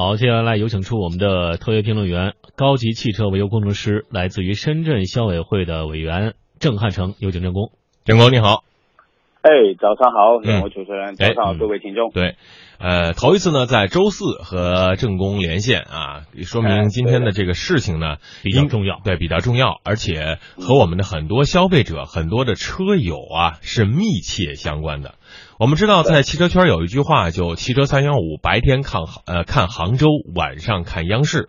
好，接下来有请出我们的特约评论员、高级汽车维修工程师，来自于深圳消委会的委员郑汉成，有请郑工。郑工你好，哎，早上好，嗯两位主持人，早上好，嗯各位听众。对，呃，头一次呢在周四和郑工连线啊，说明哎今天的这个事情呢比较重要对，比较重要，而且和我们的很多消费者、很多的车友啊是密切相关的。我们知道，在汽车圈有一句话，就“汽车三幺五”，白天看杭呃看杭州，晚上看央视。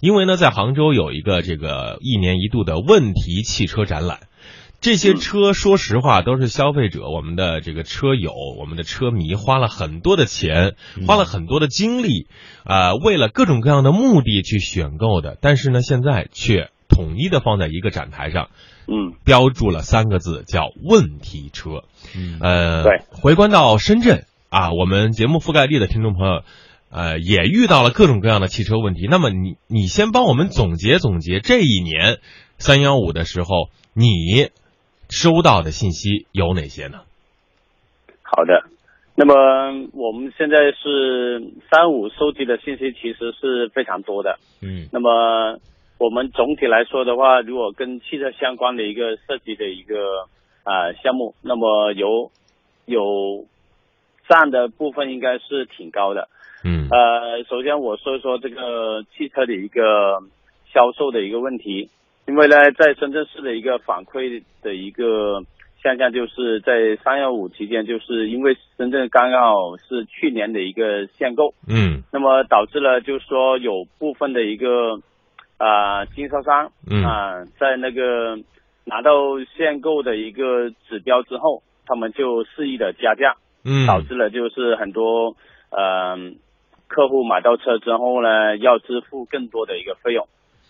因为呢，在杭州有一个这个一年一度的问题汽车展览，这些车说实话都是消费者，我们的这个车友，我们的车迷花了很多的钱，花了很多的精力，啊、为了各种各样的目的去选购的，但是呢，现在却统一的放在一个展台上，嗯，标注了三个字叫问题车。嗯呃，对，回观到深圳啊，我们节目覆盖地的听众朋友，呃，也遇到了各种各样的汽车问题。那么你你先帮我们总结总结这一年三幺五的时候，你收到的信息有哪些呢？好的。那么我们现在是三五收集的信息其实是非常多的。嗯那么我们总体来说的话，如果跟汽车相关的一个涉及的一个啊、项目，那么有有占的部分应该是挺高的。嗯。呃，首先我说一说这个汽车的一个销售的一个问题，因为呢，在深圳市的一个反馈的一个现象，就是在三幺五期间，就是因为深圳刚好是去年的一个限购，嗯。那么导致了就是说有部分的一个啊、经销商嗯。啊、在那个拿到限购的一个指标之后，他们就肆意的加价。嗯，导致了就是很多呃客户买到车之后呢，要支付更多的一个费用，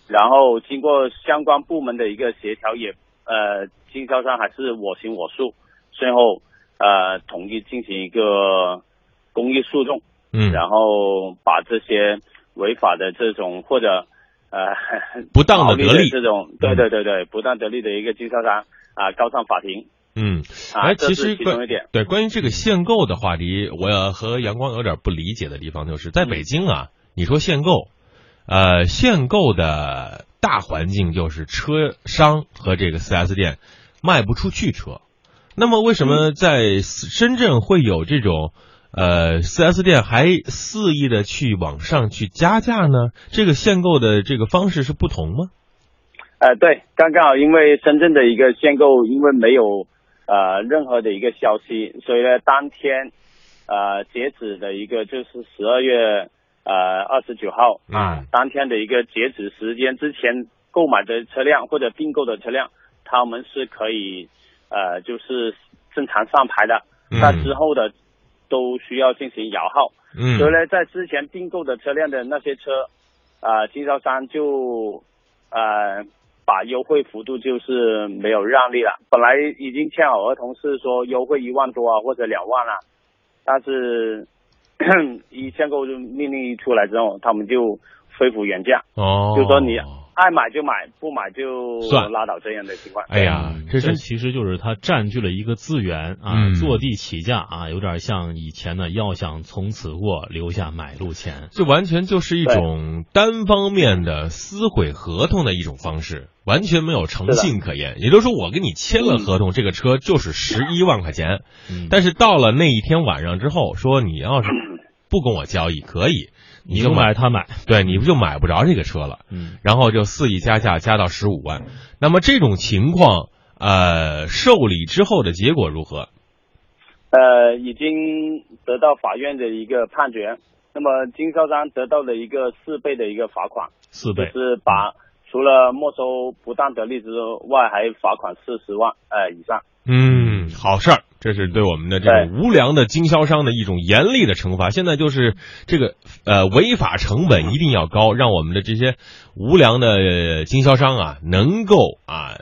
然后经过相关部门的一个协调也，呃经销商还是我行我素，最后呃统一进行一个公益诉讼，嗯。然后把这些违法的这种或者呃不当的得利。这种，对对对对，不当得利的一个经销商啊、告上法庭嗯，啊，哎，其实关于这个限购的话题，我要和阳光有点不理解的地方，就是在北京啊，你说限购，呃，限购的大环境就是车商和这个 4S 店卖不出去车，那么为什么在深圳会有这种？呃，4S 店还肆意的去往上去加价呢？这个限购的这个方式是不同吗？呃，对，刚刚好，因为深圳的一个限购，因为没有呃任何的一个消息，所以呢，当天呃截止的一个就是十二月呃二十九号啊，嗯当天的一个截止时间之前购买的车辆或者订购的车辆，他们是可以呃就是正常上牌的，嗯那之后的都需要进行摇号。嗯所以呢，在之前订购的车辆的那些车，啊、经销商就呃把优惠幅度就是没有让利了。本来已经签好合同是说优惠一万多啊或者两万啊，但是 一限购命令一出来之后，他们就恢复原价，哦，就说你爱买就买，不买就算。拉倒这样的情况。哎呀，这其实就是它占据了一个资源啊，嗯。坐地起价啊，有点像以前的要想从此过，留下买路钱。这完全就是一种单方面的撕毁合同的一种方式，完全没有诚信可言。也就是说，我跟你签了合同，这个车就是十一万块钱，嗯，但是到了那一天晚上之后，说你要是不跟我交易，可以，你就买他买，对，你不就买不着这个车了。嗯然后就肆意加价，加到十五万。那么这种情况，呃，受理之后的结果如何？呃，已经得到法院的一个判决，那么经销商得到了一个四倍的一个罚款，四倍就。是把除了没收不当得利之外，还罚款四十万呃以上。嗯，好事儿，这是对我们的这个无良的经销商的一种严厉的惩罚。现在就是这个呃违法成本一定要高，让我们的这些无良的呃经销商啊能够啊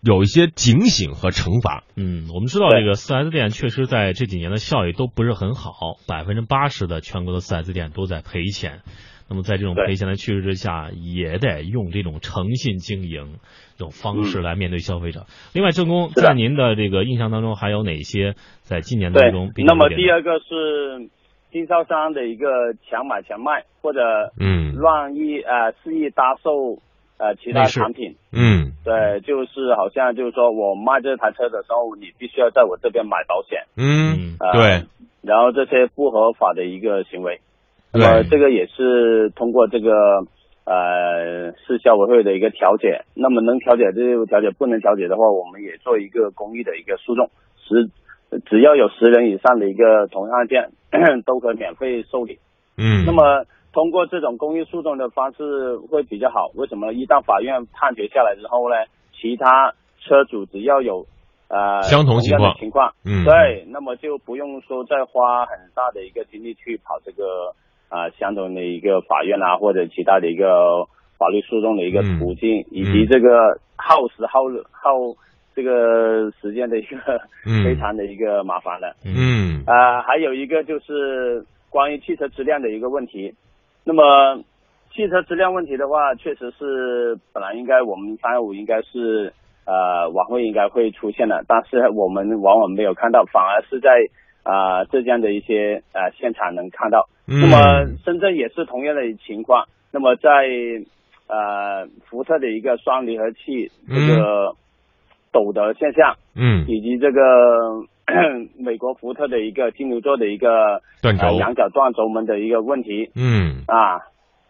有一些警醒和惩罚。嗯，我们知道这个四 S 店确实在这几年的效益都不是很好，百分之八十的全国的四 S 店都在赔钱。那么在这种赔钱的趋势之下，也得用这种诚信经营这种方式来面对消费者。另外，郑工在您的这个印象当中，还有哪些在今年当对中那么第二个是经销商的一个强买强卖，或者嗯。乱意呃肆意搭售呃其他产品。嗯。对，就是好像就是说我卖这台车的时候，你必须要在我这边买保险，嗯，呃、对，然后这些不合法的一个行为，那么这个也是通过这个呃市消委会的一个调解，那么能调解就调解，不能调解的话，我们也做一个公益的一个诉讼，十只要有十人以上的一个同样案件，都可以免费受理。嗯，那么通过这种公益诉讼的方式会比较好。为什么？一旦法院判决下来之后呢，其他车主只要有呃相同情况情况，嗯对，那么就不用说再花很大的一个精力去跑这个啊、相同的一个法院啊，或者其他的一个法律诉讼的一个途径，以及这个耗时耗耗这个时间的一个嗯非常的一个麻烦了。嗯啊，还有一个就是关于汽车质量的一个问题。那么汽车质量问题的话，确实是本来应该我们三幺五应该是呃晚会应该会出现的，但是我们往往没有看到，反而是在啊、浙江的一些呃现场能看到。嗯。那么深圳也是同样的情况。那么在呃福特的一个双离合器这个抖的现象，嗯。以及这个 美国福特的一个金牛座的一个断轴。呃羊角断轴门的一个问题嗯。啊，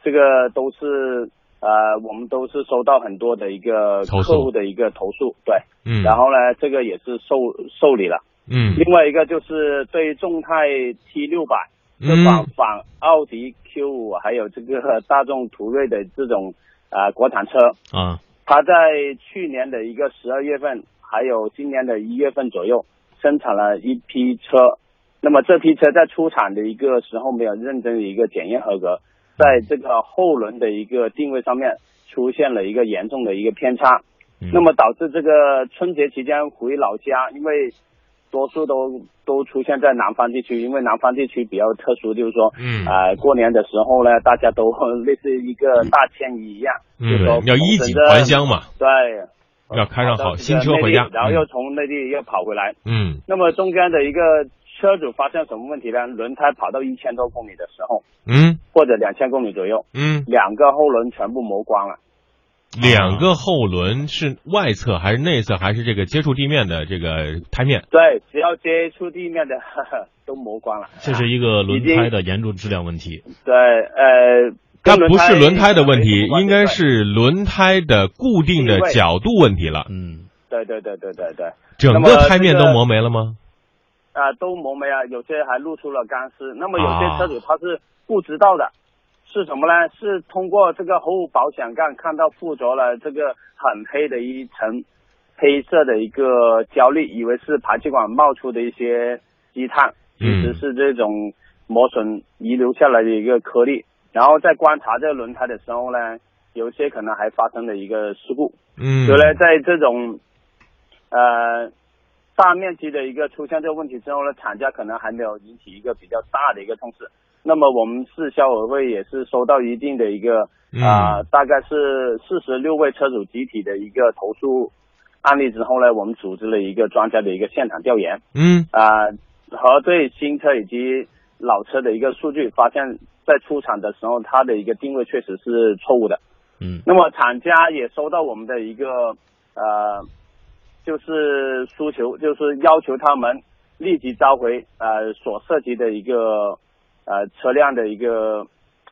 这个都是呃我们都是收到很多的一个客户的一个投诉，对，嗯，然后呢这个也是受受理了。嗯。另外一个就是对众泰 T 六百这嗯款仿奥迪 Q 五还有这个大众途锐的这种呃国产车，啊，它在去年的一个十二月份，还有今年的一月份左右，生产了一批车。那么这批车在出厂的一个时候没有认真的一个检验合格，在这个后轮的一个定位上面出现了一个严重的一个偏差，嗯。那么导致这个春节期间回老家，因为多数都都出现在南方地区，因为南方地区比较特殊，就是说，嗯呃，过年的时候呢，大家都类似一个大迁移一样，就是说嗯，要衣锦还乡嘛，对，要开上好新车回家然后又从内地又跑回来。嗯那么中间的一个车主发现什么问题呢？轮胎跑到一千多公里的时候，嗯或者两千公里左右，嗯，两个后轮全部磨光了。两个后轮是外侧还是内侧还是这个接触地面的这个胎面？对，只要接触地面的呵呵 都磨光了。这是一个轮胎的严重质量问题。对，呃，它不是轮胎的问题应该是轮胎的固定的角度问题了。嗯，对对对对对对，整个胎面都磨没了吗？啊、都磨没了，有些还露出了钢丝。那么有啊些车主他是不知道的，是什么呢？是通过这个后保险杠看到附着了这个很黑的一层黑色的一个胶粒，以为是排气管冒出的一些积碳，其实嗯是这种磨损遗留下来的一个颗粒。然后在观察这个轮胎的时候呢，有些可能还发生了一个事故。嗯，所以呢，在这种呃大面积的一个出现这个问题之后呢，厂家可能还没有引起一个比较大的一个重视。那么我们市消委会也是收到一定的一个嗯。啊、大概是四十六位车主集体的一个投诉案例之后呢，我们组织了一个专家的一个现场调研。嗯。啊、核对新车以及老车的一个数据，发现在出厂的时候它的一个定位确实是错误的。嗯。那么厂家也收到我们的一个呃，就是诉求，就是要求他们立即召回呃所涉及的一个呃车辆的一个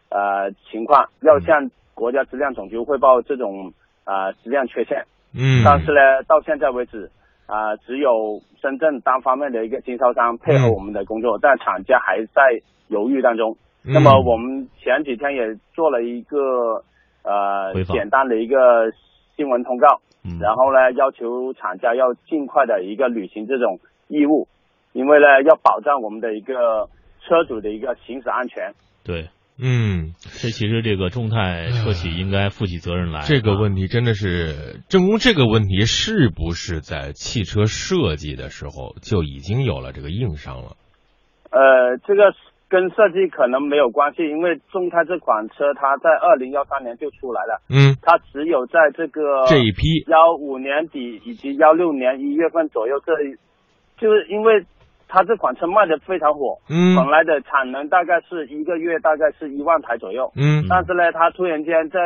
呃情况，要向国家质量总局汇报这种呃质量缺陷。嗯，但是呢，到现在为止，啊、只有深圳单方面的一个经销商配合嗯我们的工作，但厂家还在犹豫当中。嗯。那么我们前几天也做了一个呃简单的一个新闻通告，嗯，然后呢要求厂家要尽快的一个履行这种义务，因为呢要保障我们的一个车主的一个行驶安全。对，嗯，这其实这个众泰车企应该负起责任来。这个啊问题真的是正工，这个问题是不是在汽车设计的时候就已经有了这个硬伤了？呃，这个跟设计可能没有关系，因为众泰这款车它在二零幺三年就出来了。嗯，它只有在这个这一批，幺五年底以及幺六年一月份左右，这就是因为它这款车卖的非常火，嗯。本来的产能大概是一个月大概是一万台左右，嗯。但是呢，它突然间在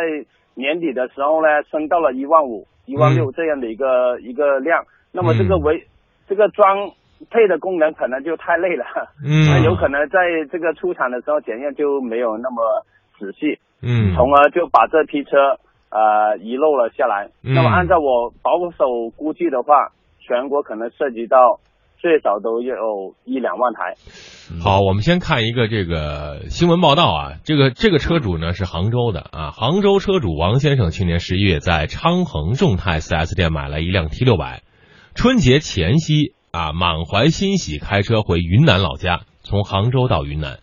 年底的时候呢，升到了一万五、一万六这样的一个、一个量。那么这个嗯。维、这个装配的功能可能就太累了，那嗯。有可能在这个出厂的时候检验就没有那么仔细，嗯。从而就把这批车呃遗漏了下来。嗯。那么按照我保守估计的话，全国可能涉及到最少都有一两万台。好，我们先看一个这个新闻报道啊，这个这个车主呢是杭州的啊，杭州车主王先生去年十一月在昌衡众泰 4S 店买了一辆 T 六百，春节前夕啊满怀欣喜开车回云南老家，从杭州到云南，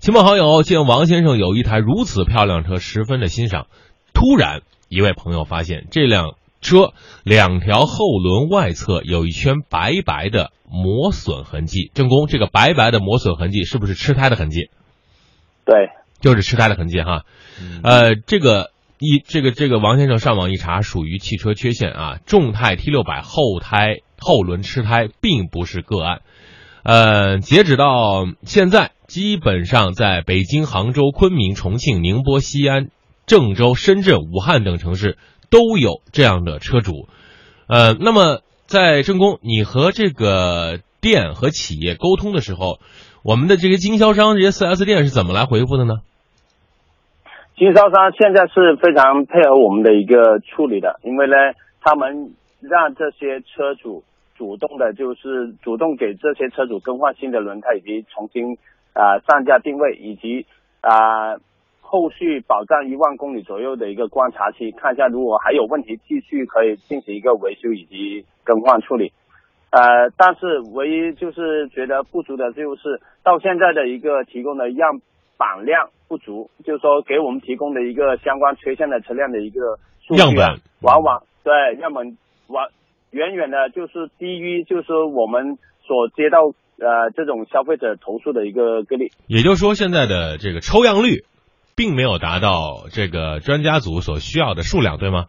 亲朋好友见王先生有一台如此漂亮车，十分的欣赏，突然一位朋友发现这辆。车两条后轮外侧有一圈白白的磨损痕迹，正宫，这个白白的磨损痕迹是不是吃胎的痕迹？对，就是吃胎的痕迹哈。呃，这个一这个这个王先生上网一查，属于汽车缺陷啊。众泰 T 六百后胎后轮吃胎并不是个案。呃，截止到现在，基本上在北京、杭州、昆明、重庆、宁波、西安、郑州、深圳、武汉等城市都有这样的车主。呃，那么在郑宫，你和这个店和企业沟通的时候，我们的这些经销商、这些 4S 店是怎么来回复的呢？经销商现在是非常配合我们的一个处理的，因为呢，他们让这些车主主动的，就是主动给这些车主更换新的轮胎，以及重新啊、上架定位，以及啊、后续保障一万公里左右的一个观察期，看一下如果还有问题，继续可以进行一个维修以及更换处理。呃，但是唯一就是觉得不足的，就是到现在的一个提供的样板量不足，就是说给我们提供的一个相关缺陷的车辆的一个数据、啊、样本往往对样本往远远的就是低于就是我们所接到呃这种消费者投诉的一个个例。也就是说，现在的这个抽样率，并没有达到这个专家组所需要的数量，对吗？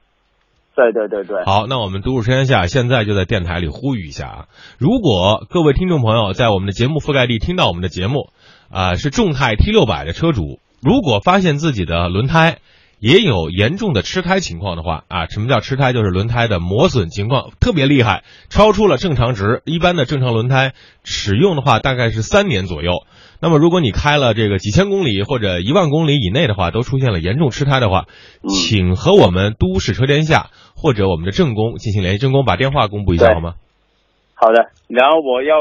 对对对对，好，那我们都市天下现在就在电台里呼吁一下啊，如果各位听众朋友在我们的节目覆盖地听到我们的节目，啊、是众泰 T 六百的车主，如果发现自己的轮胎也有严重的吃胎情况的话啊，什么叫吃胎？就是轮胎的磨损情况特别厉害，超出了正常值。一般的正常轮胎使用的话，大概是三年左右。那么，如果你开了这个几千公里或者一万公里以内的话，都出现了严重吃胎的话，嗯请和我们都市车天下或者我们的正宫进行联系。正宫把电话公布一下好吗？好的，然后我要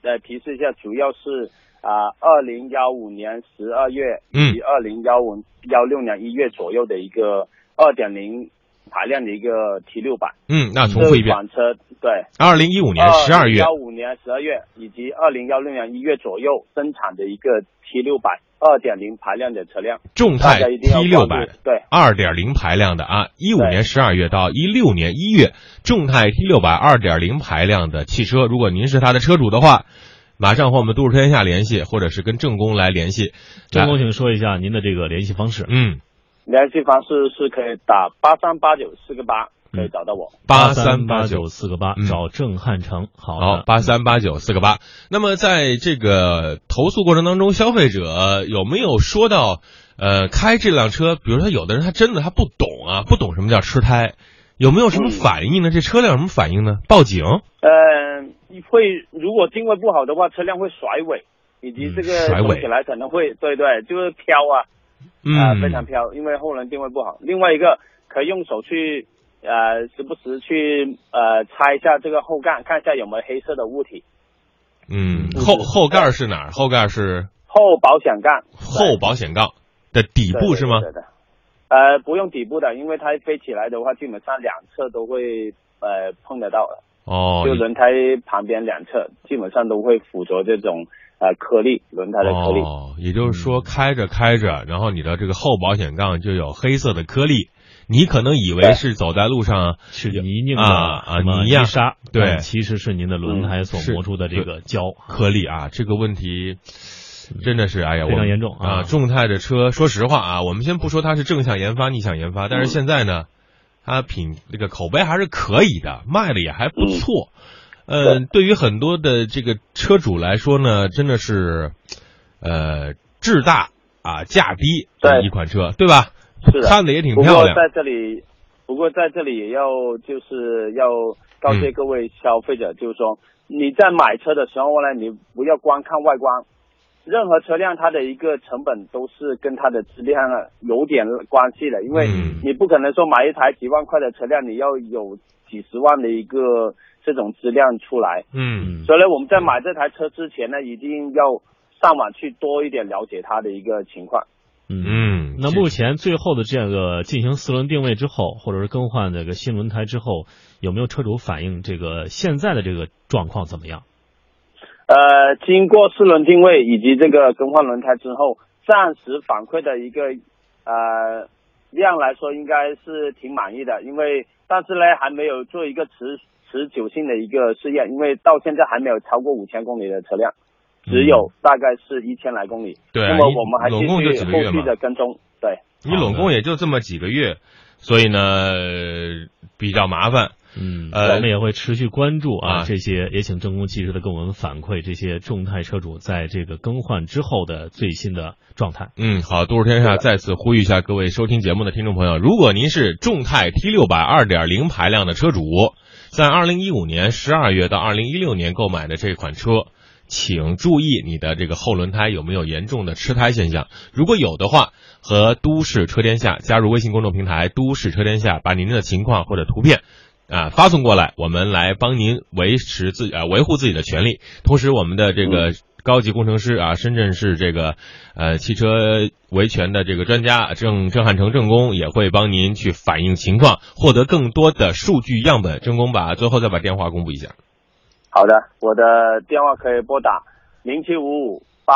呃提示一下，主要是啊，二零幺五年十二月及二零幺五幺六年一月左右的一个二点零排量的一个 T 六百，嗯，那重复一这遍，款车对，二零一五年十二月。幺五年十二月以及二零幺六年一月左右生产的一个 T 六百二点零排量的车辆，众泰 T 六关百对。二点零排量的啊，一五年十二月到一六年一月，众泰 T 六百二点零排量的汽车，如果您是它的车主的话，马上和我们都市天下联系，或者是跟正工来联系。郑工，请说一下您的这个联系方式。嗯，联系方式是可以打八三八九四个八，可以找到我。八三三八九九四个八嗯找郑汉成。好八三八九四个八。那么在这个投诉过程当中，消费者有没有说到，呃，开这辆车，比如说有的人他真的他不懂啊，不懂什么叫吃胎，有没有什么嗯反应呢？这车辆有什么反应呢？报警？嗯，会如果定位不好的话，车辆会甩尾，以及这个嗯甩尾起来可能会对对，就是飘啊，啊、嗯，非常飘，因为后轮定位不好。另外一个可以用手去呃时不时去呃拆一下这个后盖，看一下有没有黑色的物体。嗯，嗯后后盖是哪儿？后盖是后保险杠后保险杠的底部是吗？对对对对呃，不用底部的，因为它飞起来的话，基本上两侧都会呃碰得到的。哦，就轮胎旁边两侧基本上都会附着这种呃颗粒，轮胎的颗粒。哦，也就是说开着开着，然后你的这个后保险杠就有黑色的颗粒，你可能以为是走在路上是泥泞的啊啊泥呀沙，对。其实是您的轮胎所磨出的这个胶。颗粒啊，这个问题真的是哎呀，非常严重啊。啊！众泰的车，说实话啊，我们先不说它是正向研发、逆向研发，但是嗯。现在呢，它品这个口碑还是可以的，卖的也还不错。嗯，对于很多的这个车主来说呢，真的是，呃，质大啊价低的对一款车，对吧？是的看的也挺不漂亮。过在这里，不过在这里也要就是要告嗯诫各位消费者，就是说你在买车的时候呢，你不要光看外观，任何车辆它的一个成本都是跟它的质量啊有点关系的，因为嗯你不可能说买一台几万块的车辆，你要有几十万的一个这种质量出来。嗯所以呢，我们在买这台车之前呢，一定要上网去多一点了解它的一个情况。嗯。嗯，那目前最后的这个进行四轮定位之后，或者是更换这个新轮胎之后，有没有车主反映这个现在的这个状况怎么样？呃，经过四轮定位以及这个更换轮胎之后，暂时反馈的一个呃量来说，应该是挺满意的。因为但是呢，还没有做一个持持久性的一个试验，因为到现在还没有超过五千公里的车辆，只有大概是一千来公里。对那么我们还继续后续的跟踪。对，你拢共也就这么几个月，所以呢呃比较麻烦。嗯，呃我们也会持续关注啊啊这些，也请郑工及时的跟我们反馈这些众泰车主在这个更换之后的最新的状态。嗯，好，都市天下再次呼吁一下各位收听节目的听众朋友，如果您是众泰 T 六百二点零排量的车主，在二零一五年十二月到二零一六年购买的这款车，请注意你的这个后轮胎有没有严重的吃胎现象，如果有的话，和都市车天下加入微信公众平台“都市车天下”，把您的情况或者图片。啊，发送过来，我们来帮您维持自啊维护自己的权利。同时，我们的这个高级工程师啊，深圳市这个呃汽车维权的这个专家郑郑汉成郑工也会帮您去反映情况，获得更多的数据样本。郑工把最后再把电话公布一下。好的，我的电话可以拨打零七五五八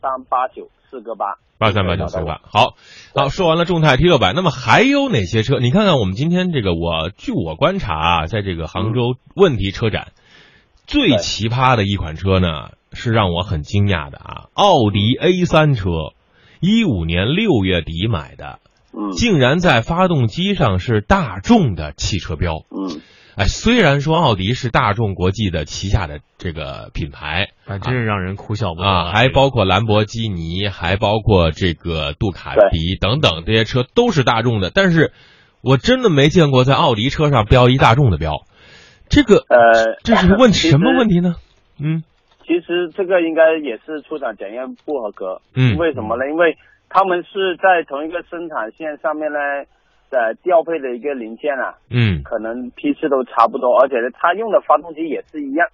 三八九四个八。八三八九四八，好，好，说完了众泰 T 六百，那么还有哪些车？你看看我们今天这个，我据我观察啊，在这个杭州问题车展，最奇葩的一款车呢，是让我很惊讶的啊，奥迪 A 三车，一五年六月底买的，嗯竟然在发动机上是大众的汽车标。嗯，哎，虽然说奥迪是大众国际的旗下的这个品牌，啊，真是让人哭笑不得啊，还包括兰博基尼，还包括这个杜卡迪等等这些车都是大众的，但是我真的没见过在奥迪车上标一大众的标，这个呃，这是问 题什么问题呢？嗯其实这个应该也是出厂检验不合格。嗯为什么呢？因为他们是在同一个生产线上面呢，呃，调配的一个零件啊，嗯可能批次都差不多，而且呢，它用的发动机也是一样，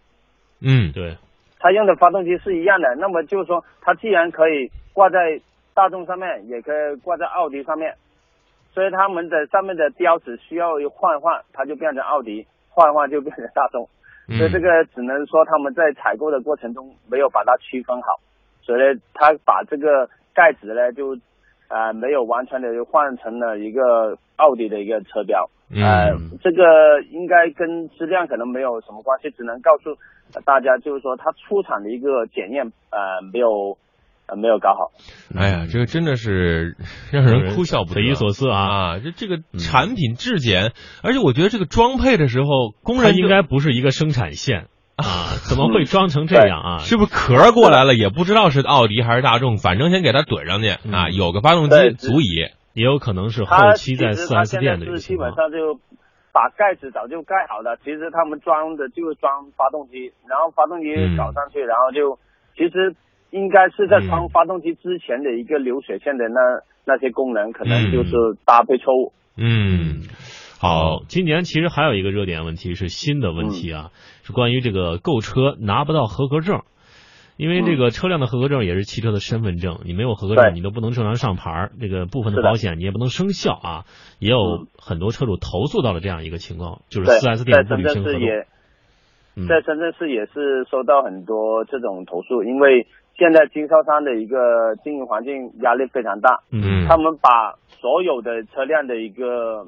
嗯对，它用的发动机是一样的。那么就是说，它既然可以挂在大众上面，也可以挂在奥迪上面，所以他们的上面的标识需要换一换，它就变成奥迪，换一换就变成大众。嗯，所以这个只能说他们在采购的过程中没有把它区分好，所以呢，他把这个盖子呢就呃没有完全的换成了一个奥迪的一个车标，呃嗯，这个应该跟质量可能没有什么关系，只能告诉呃大家就是说它出厂的一个检验呃没有呃没有搞好，哎呀，这个真的是让人哭笑不得，匪夷所思啊！啊！这这个产品质检，而且我觉得这个装配的时候，工人应该不是一个生产线啊，怎么会装成这样啊？是不是壳儿过来了，也不知道是奥迪还是大众，反正先给它怼上去嗯啊，有个发动机足以。也有可能是后期在四其实它 S 现在店的一个是基。本上就把盖子早就盖好了，其实他们装的就是装发动机，然后发动机嗯搞上去，然后就其实应该是在嗯装发动机之前的一个流水线的那那些功能，可嗯能就是搭配错误。嗯，好，今年其实还有一个热点问题是新的问题啊，是关于这个购车拿不到合格证。因为这个车辆的合格证也是汽车的身份证，你没有合格证，你都不能正常上牌儿。这个部分的保险你也不能生效啊。也有嗯很多车主投诉到了这样一个情况，就是对，四 S 店不深圳市履行合同。在深圳市也是收到很多这种投诉，因为现在经销商的一个经营环境压力非常大，嗯他们把所有的车辆的一个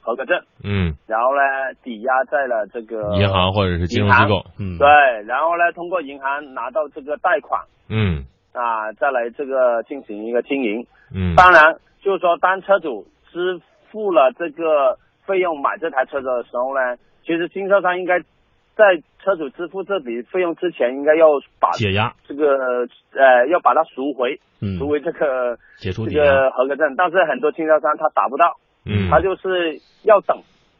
合格证，嗯，然后呢抵押在了这个银行或者是金融机构，嗯，对，然后呢，通过银行拿到这个贷款嗯。啊，再来这个进行一个经营。嗯，当然，就是说，当车主支付了这个费用买这台车的时候呢，其实经销商应该在车主支付这笔费用之前，应该要把解压，这个呃要把它赎回，嗯，赎回这个这解除这，个合格证，但是很多经销商他达不到，嗯。他就是要等。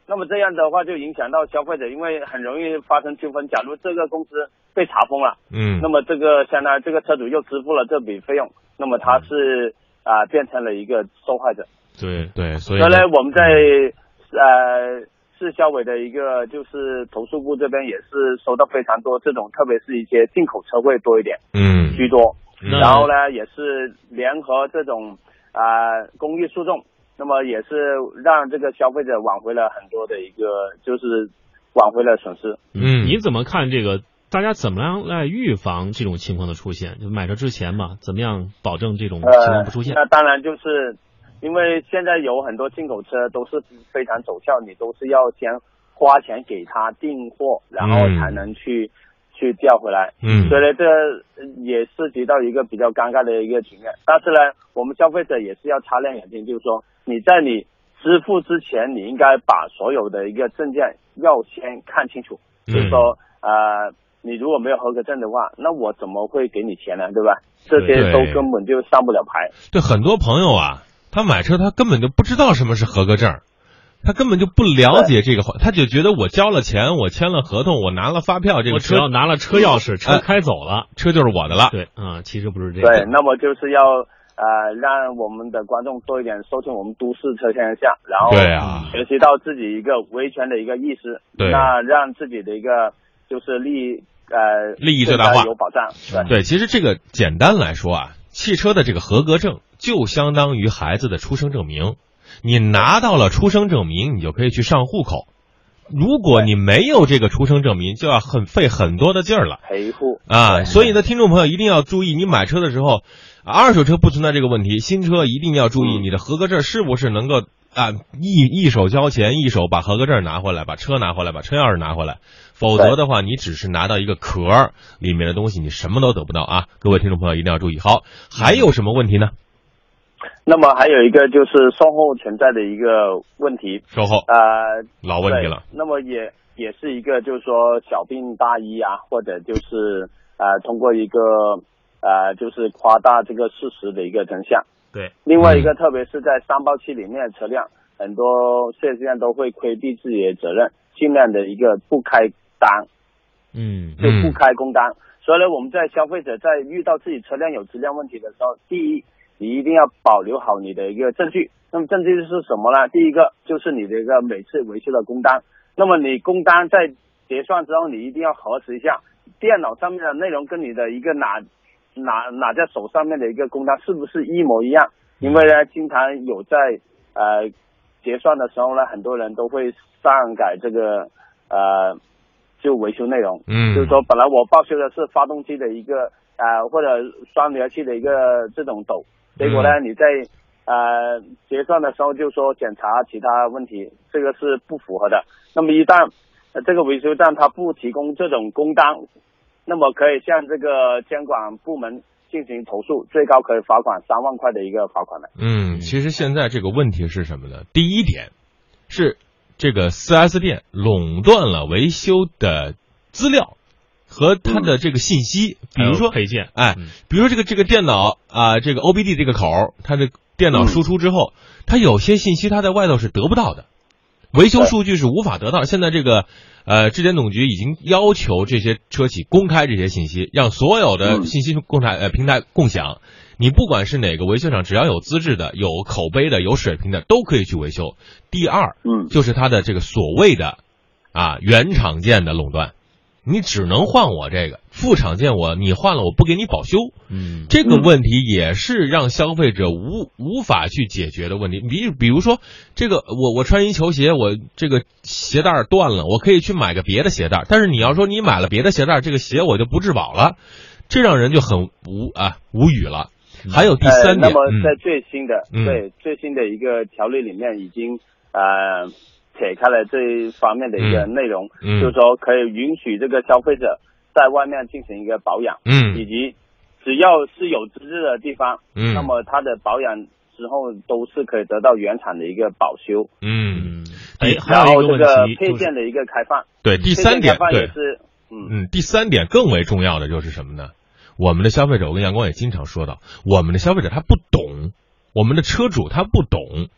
那么这样的话就影响到消费者，因为很容易发生纠纷。假如这个公司被查封了，嗯。那么这个相当于这个车主又支付了这笔费用，那么他是啊、变成了一个受害者。对，对，所以呢，我们在呃市消委的一个就是投诉部这边也是收到非常多这种，特别是一些进口车会多一点嗯。居多，然后呢也是联合这种啊、公益诉讼，那么也是让这个消费者挽回了很多的一个就是挽回了损失。嗯你怎么看这个？大家怎么样来预防这种情况的出现？就买车之前嘛，怎么样保证这种情况呃不出现？那当然就是因为现在有很多进口车都是非常走俏，你都是要先花钱给他订货，然后嗯才能去、去调回来。嗯所以呢，这也涉及到一个比较尴尬的一个局面。但是呢，我们消费者也是要擦亮眼睛，就是说你在你支付之前，你应该把所有的一个证件要先看清楚，嗯就是说呃。你如果没有合格证的话，那我怎么会给你钱呢？对吧？这些都根本就上不了牌。对很多朋友啊，他买车他根本就不知道什么是合格证，他根本就不了解这个，他就觉得我交了钱，我签了合同，我拿了发票，这个车只要拿了车钥匙，车哎开走了，车就是我的了。对啊，其实不是这样对，那么就是要呃让我们的观众多一点收听我们都市车天下，然后对啊学习到自己一个维权的一个意识，对那让自己的一个就是利益呃利益最大化有保障。对，对，其实这个简单来说啊，汽车的这个合格证就相当于孩子的出生证明。你拿到了出生证明，你就可以去上户口。如果你没有这个出生证明，就要很费很多的劲儿了陪护啊！所以呢，听众朋友一定要注意，你买车的时候，二手车不存在这个问题，新车一定要注意嗯你的合格证是不是能够啊一一手交钱，一手把合格证拿回来，把车拿回来，把车钥匙拿回来。否则的话，你只是拿到一个壳，里面的东西你什么都得不到啊！各位听众朋友一定要注意。好，还有什么问题呢？那么还有一个就是售后存在的一个问题，售后呃，老问题了。那么也也是一个就是说小病大医啊，或者就是呃通过一个呃就是夸大这个事实的一个真相。对，另外一个，特别是在三包期里面的，车辆很多四 S 店都会规避自己的责任，尽量的一个不开单，嗯就不开工单。所以呢，我们在消费者在遇到自己车辆有质量问题的时候，第一，你一定要保留好你的一个证据。那么证据是什么呢？第一个就是你的一个每次维修的工单。那么你工单在结算之后，你一定要核实一下电脑上面的内容跟你的一个拿拿拿在手上面的一个工单是不是一模一样？因为呢，经常有在呃结算的时候呢，很多人都会上改这个呃就维修内容。嗯，就是说，本来我报修的是发动机的一个呃或者双离合器的一个这种斗，结果呢你在呃结算的时候就说检查其他问题，这个是不符合的。那么一旦、呃这个维修站他不提供这种工单，那么可以向这个监管部门进行投诉，最高可以罚款三万块的一个罚款的。嗯，其实现在这个问题是什么呢？第一点是这个 4S 店垄断了维修的资料和它的这个信息，比如说配件，哎嗯，比如说这个这个电脑啊、这个 OBD 这个口儿，它的电脑嗯输出之后，它有些信息它在外头是得不到的，维修数据是无法得到。现在这个呃质检总局已经要求这些车企公开这些信息，让所有的嗯信息共产呃平台共享。你不管是哪个维修厂，只要有资质的、有口碑的、有水平的，都可以去维修。第二，嗯，就是它的这个所谓的啊原厂件的垄断，你只能换我这个副厂件我，你换了我不给你保修，嗯。这个问题也是让消费者无无法去解决的问题。比比如说，这个我我穿一球鞋，我这个鞋带断了，我可以去买个别的鞋带，但是你要说你买了别的鞋带，这个鞋我就不质保了，这让人就很无啊无语了。还有第三呃，点，那么嗯。在最新的、嗯。对最新的一个条例里面，已经呃撇开了这一方面的一个嗯内容，嗯就是说可以允许这个消费者在外面进行一个保养，以嗯及只要是有资质的地方，嗯，那么它的保养之后都是可以得到原厂的一个保修。嗯。还然后有一个这个问题配件的一个开放，对，第三点开放也对，是，嗯嗯，第三点更为重要的就是什么呢？我们的消费者，我跟阳光也经常说到，我们的消费者他不懂，我们的车主他不懂。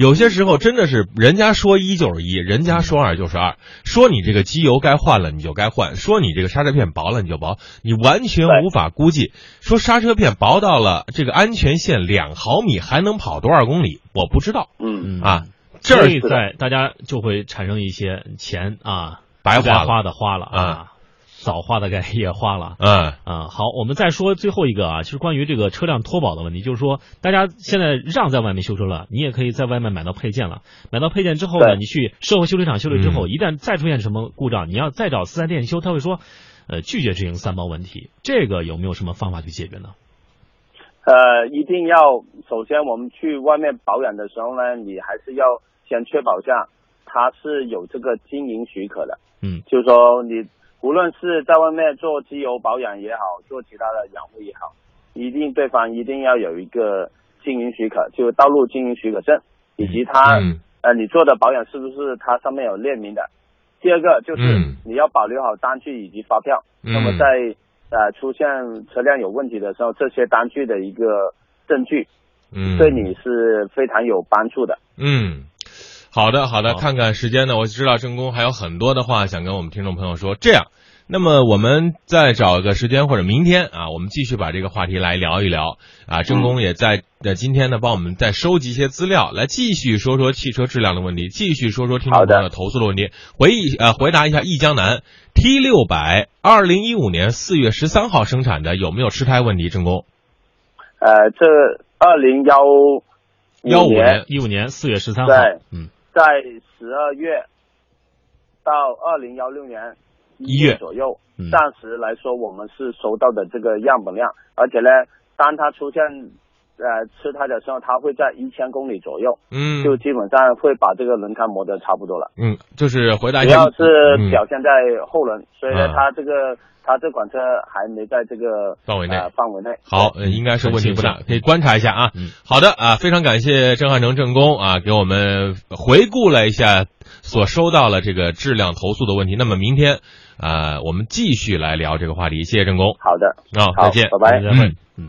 有些时候真的是人家说一就是一，人家说二就是二，说你这个机油该换了你就该换，说你这个刹车片薄了你就薄，你完全无法估计。说刹车片薄到了这个安全线两毫米还能跑多少公里，我不知道。嗯。嗯啊。这儿在大家就会产生一些钱啊白花花的花了啊。啊，早花的该也花了。嗯啊，好，我们再说最后一个啊，就是关于这个车辆脱保的问题，就是说，大家现在让在外面修车了，你也可以在外面买到配件了。买到配件之后呢，你去社会修理厂修理之后，嗯一旦再出现什么故障，你要再找四 S 店修，他会说，呃，拒绝执行三包问题。这个有没有什么方法去解决呢？呃，一定要首先我们去外面保养的时候呢，你还是要先确保下它是有这个经营许可的，嗯就是说你无论是在外面做机油保养也好，做其他的养护也好，一定对方一定要有一个经营许可，就是道路经营许可证，以及他、嗯。呃你做的保养是不是它上面有列明的。第二个就是嗯。你要保留好单据以及发票，嗯。那么在呃出现车辆有问题的时候，这些单据的一个证据嗯，对你是非常有帮助的。嗯，好的，好的，看看时间呢，我知道郑工还有很多的话想跟我们听众朋友说。这样，那么我们再找个时间或者明天啊，我们继续把这个话题来聊一聊。啊。郑工也在在今天呢帮我们再收集一些资料，来继续说说汽车质量的问题，继续说说听众朋友的投诉的问题，回忆呃回答一下易江南 T 六百二零一五年四月十三号生产的有没有吃胎问题？郑工？呃，这二零幺幺五年年一五年四月十三号。对，嗯在十二月到二零幺六年一月左右，嗯。暂时来说我们是收到的这个样本量，而且呢，当它出现呃吃胎的时候，它会在一千公里左右，嗯就基本上会把这个轮胎磨得差不多了。嗯，就是回答一下，主要是嗯表现在后轮，所以呢嗯，它这个它这款车还没在这个范围内呃范围内。好，呃应该是问题不大，可以观察一下啊。嗯好的啊，非常感谢郑汉成郑工啊，给我们回顾了一下所收到了这个质量投诉的问题。那么明天啊，我们继续来聊这个话题。谢谢郑工好的，啊，好再见，拜拜嗯。嗯。